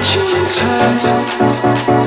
You hers.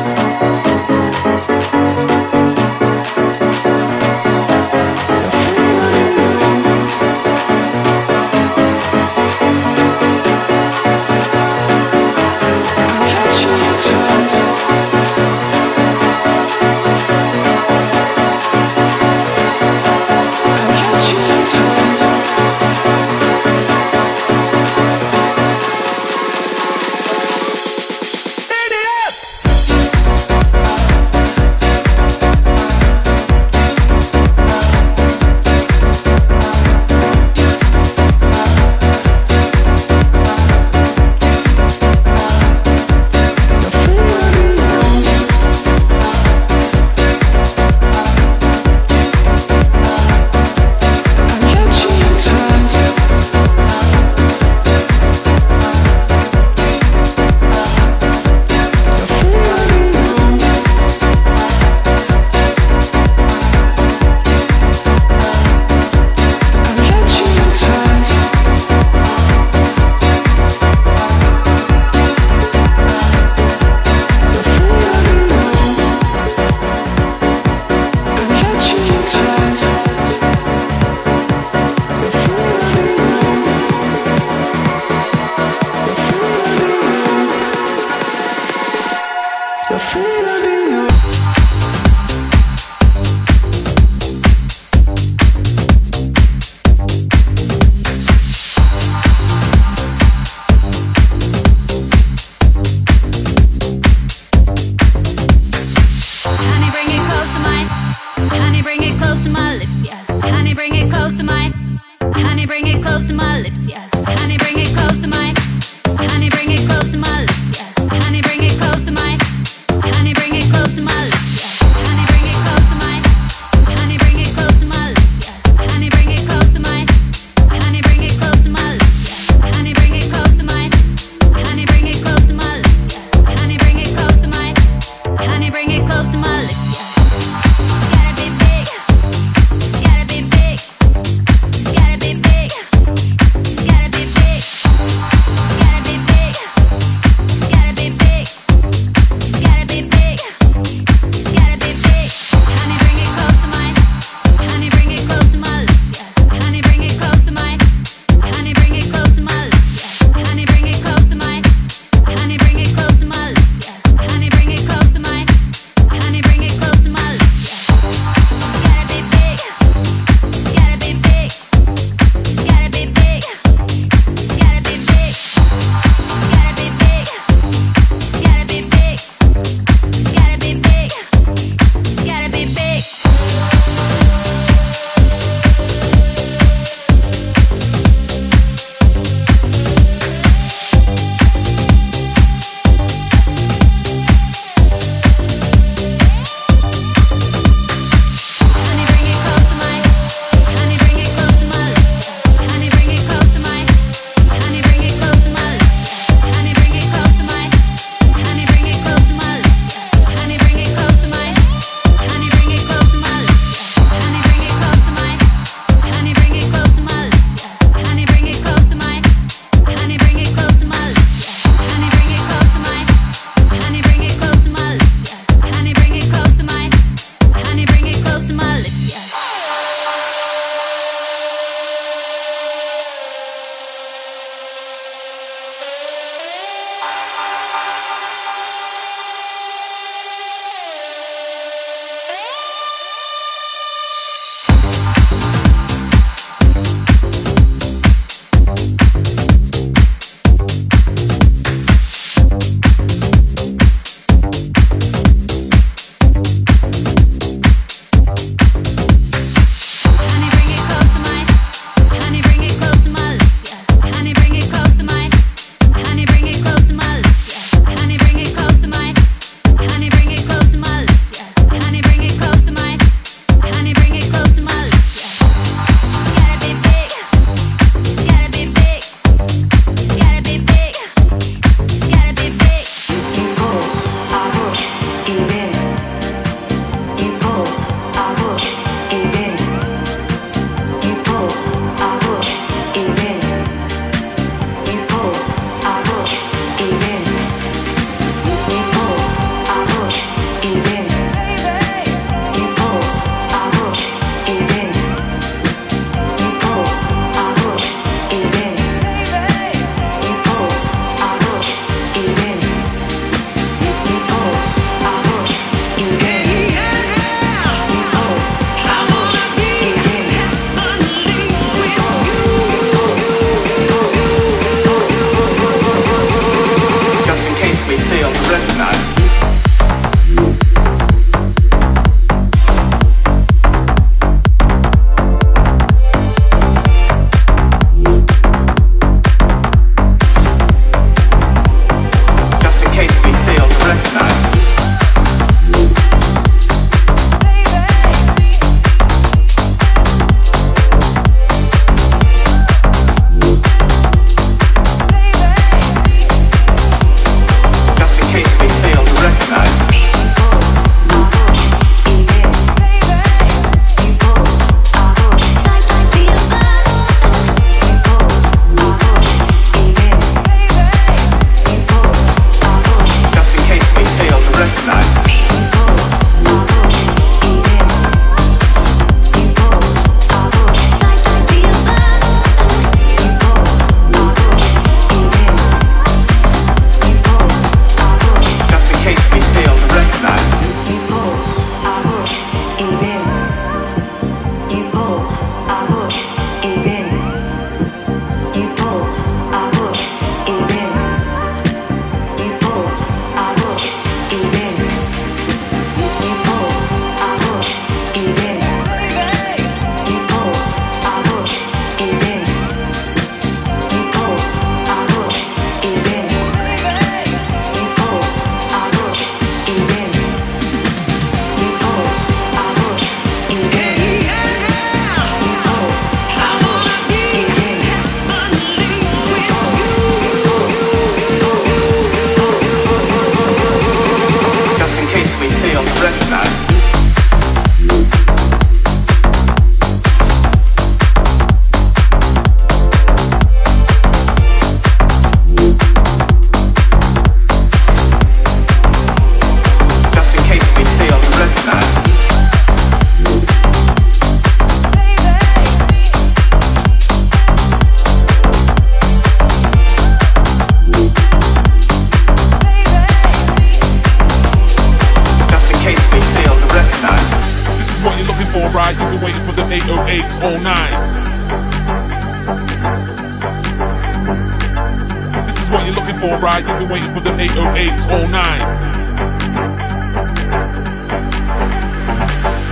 80809.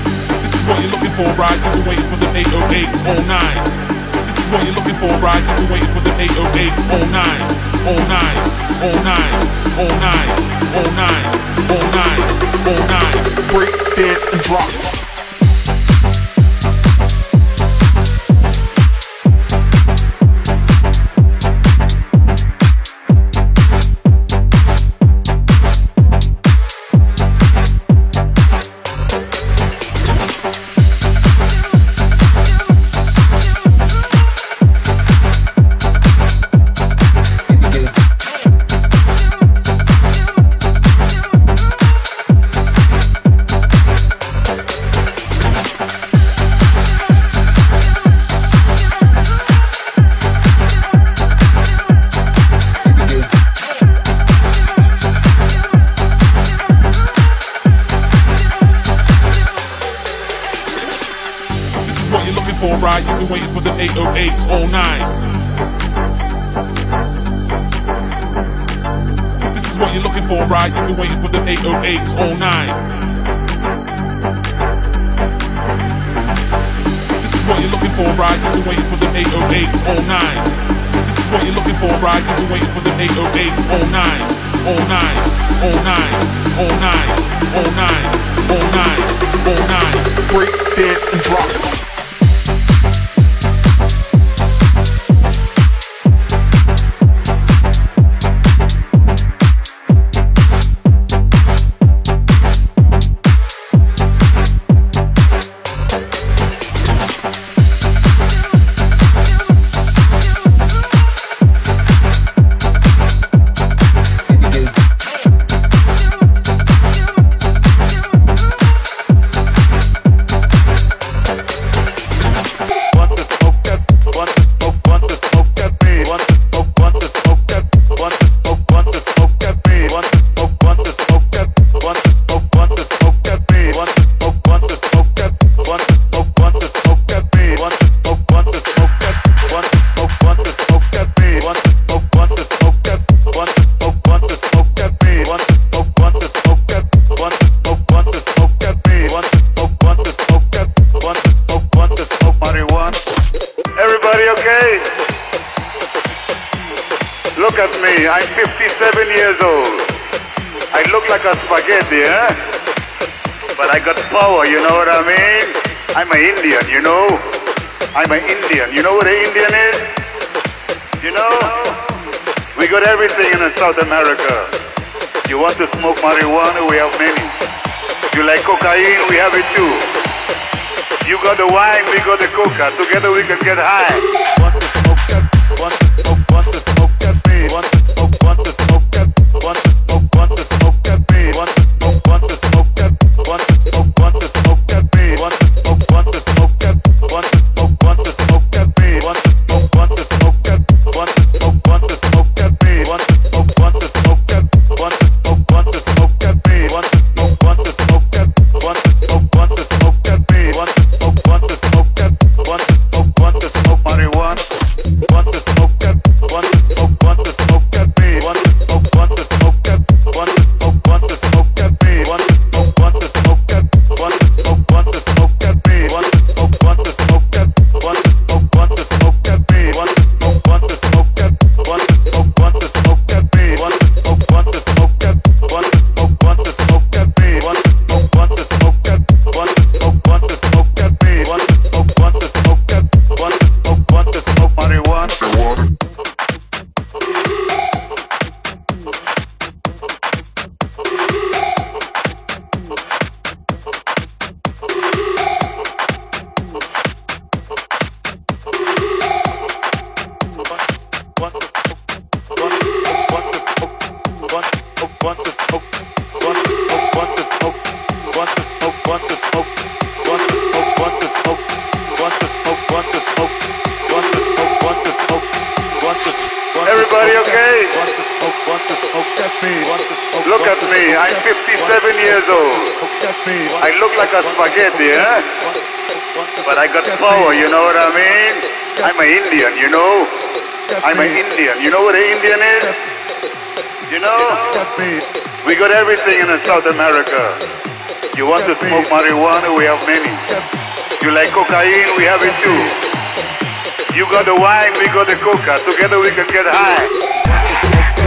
This is what you're looking for, right? You've been waiting for the 80809. This is what you're looking for, right? You've been waiting for the 80809. It's all nine, it's all nine, it's all nine, it's all nine, it's all nine, it's all nine. Break, dance, and drop. 80809. This is what you're looking for, right? You've been waiting for the 80809. This is what you're looking for, right? You've been waiting for the 809. This is what you're looking for, right? You've been waiting for the 808, all 09, it's 09, it's 09, it's 09, it's 09, it's 09, it's 09, break, dance, and drop. power, you know what I mean? I'm an Indian, you know? I'm an Indian. You know what an Indian is? You know? We got everything in South America. You want to smoke marijuana? We have many. You like cocaine? We have it too. You got the wine, we got the coca. Together we can get high. Want to smoke that? Want to smoke? Want to smoke that? Want to smoke? Want to smoke? okay? Look at me, I'm 57 years old. I look like a spaghetti, eh? But I got power, you know what I mean? I'm an Indian, you know? I'm an Indian. You know what an Indian is? You know? We got everything in South America. You want to smoke marijuana? We have many. You like cocaine? We have it too. You got the wine, we got the coca. Together we can get high.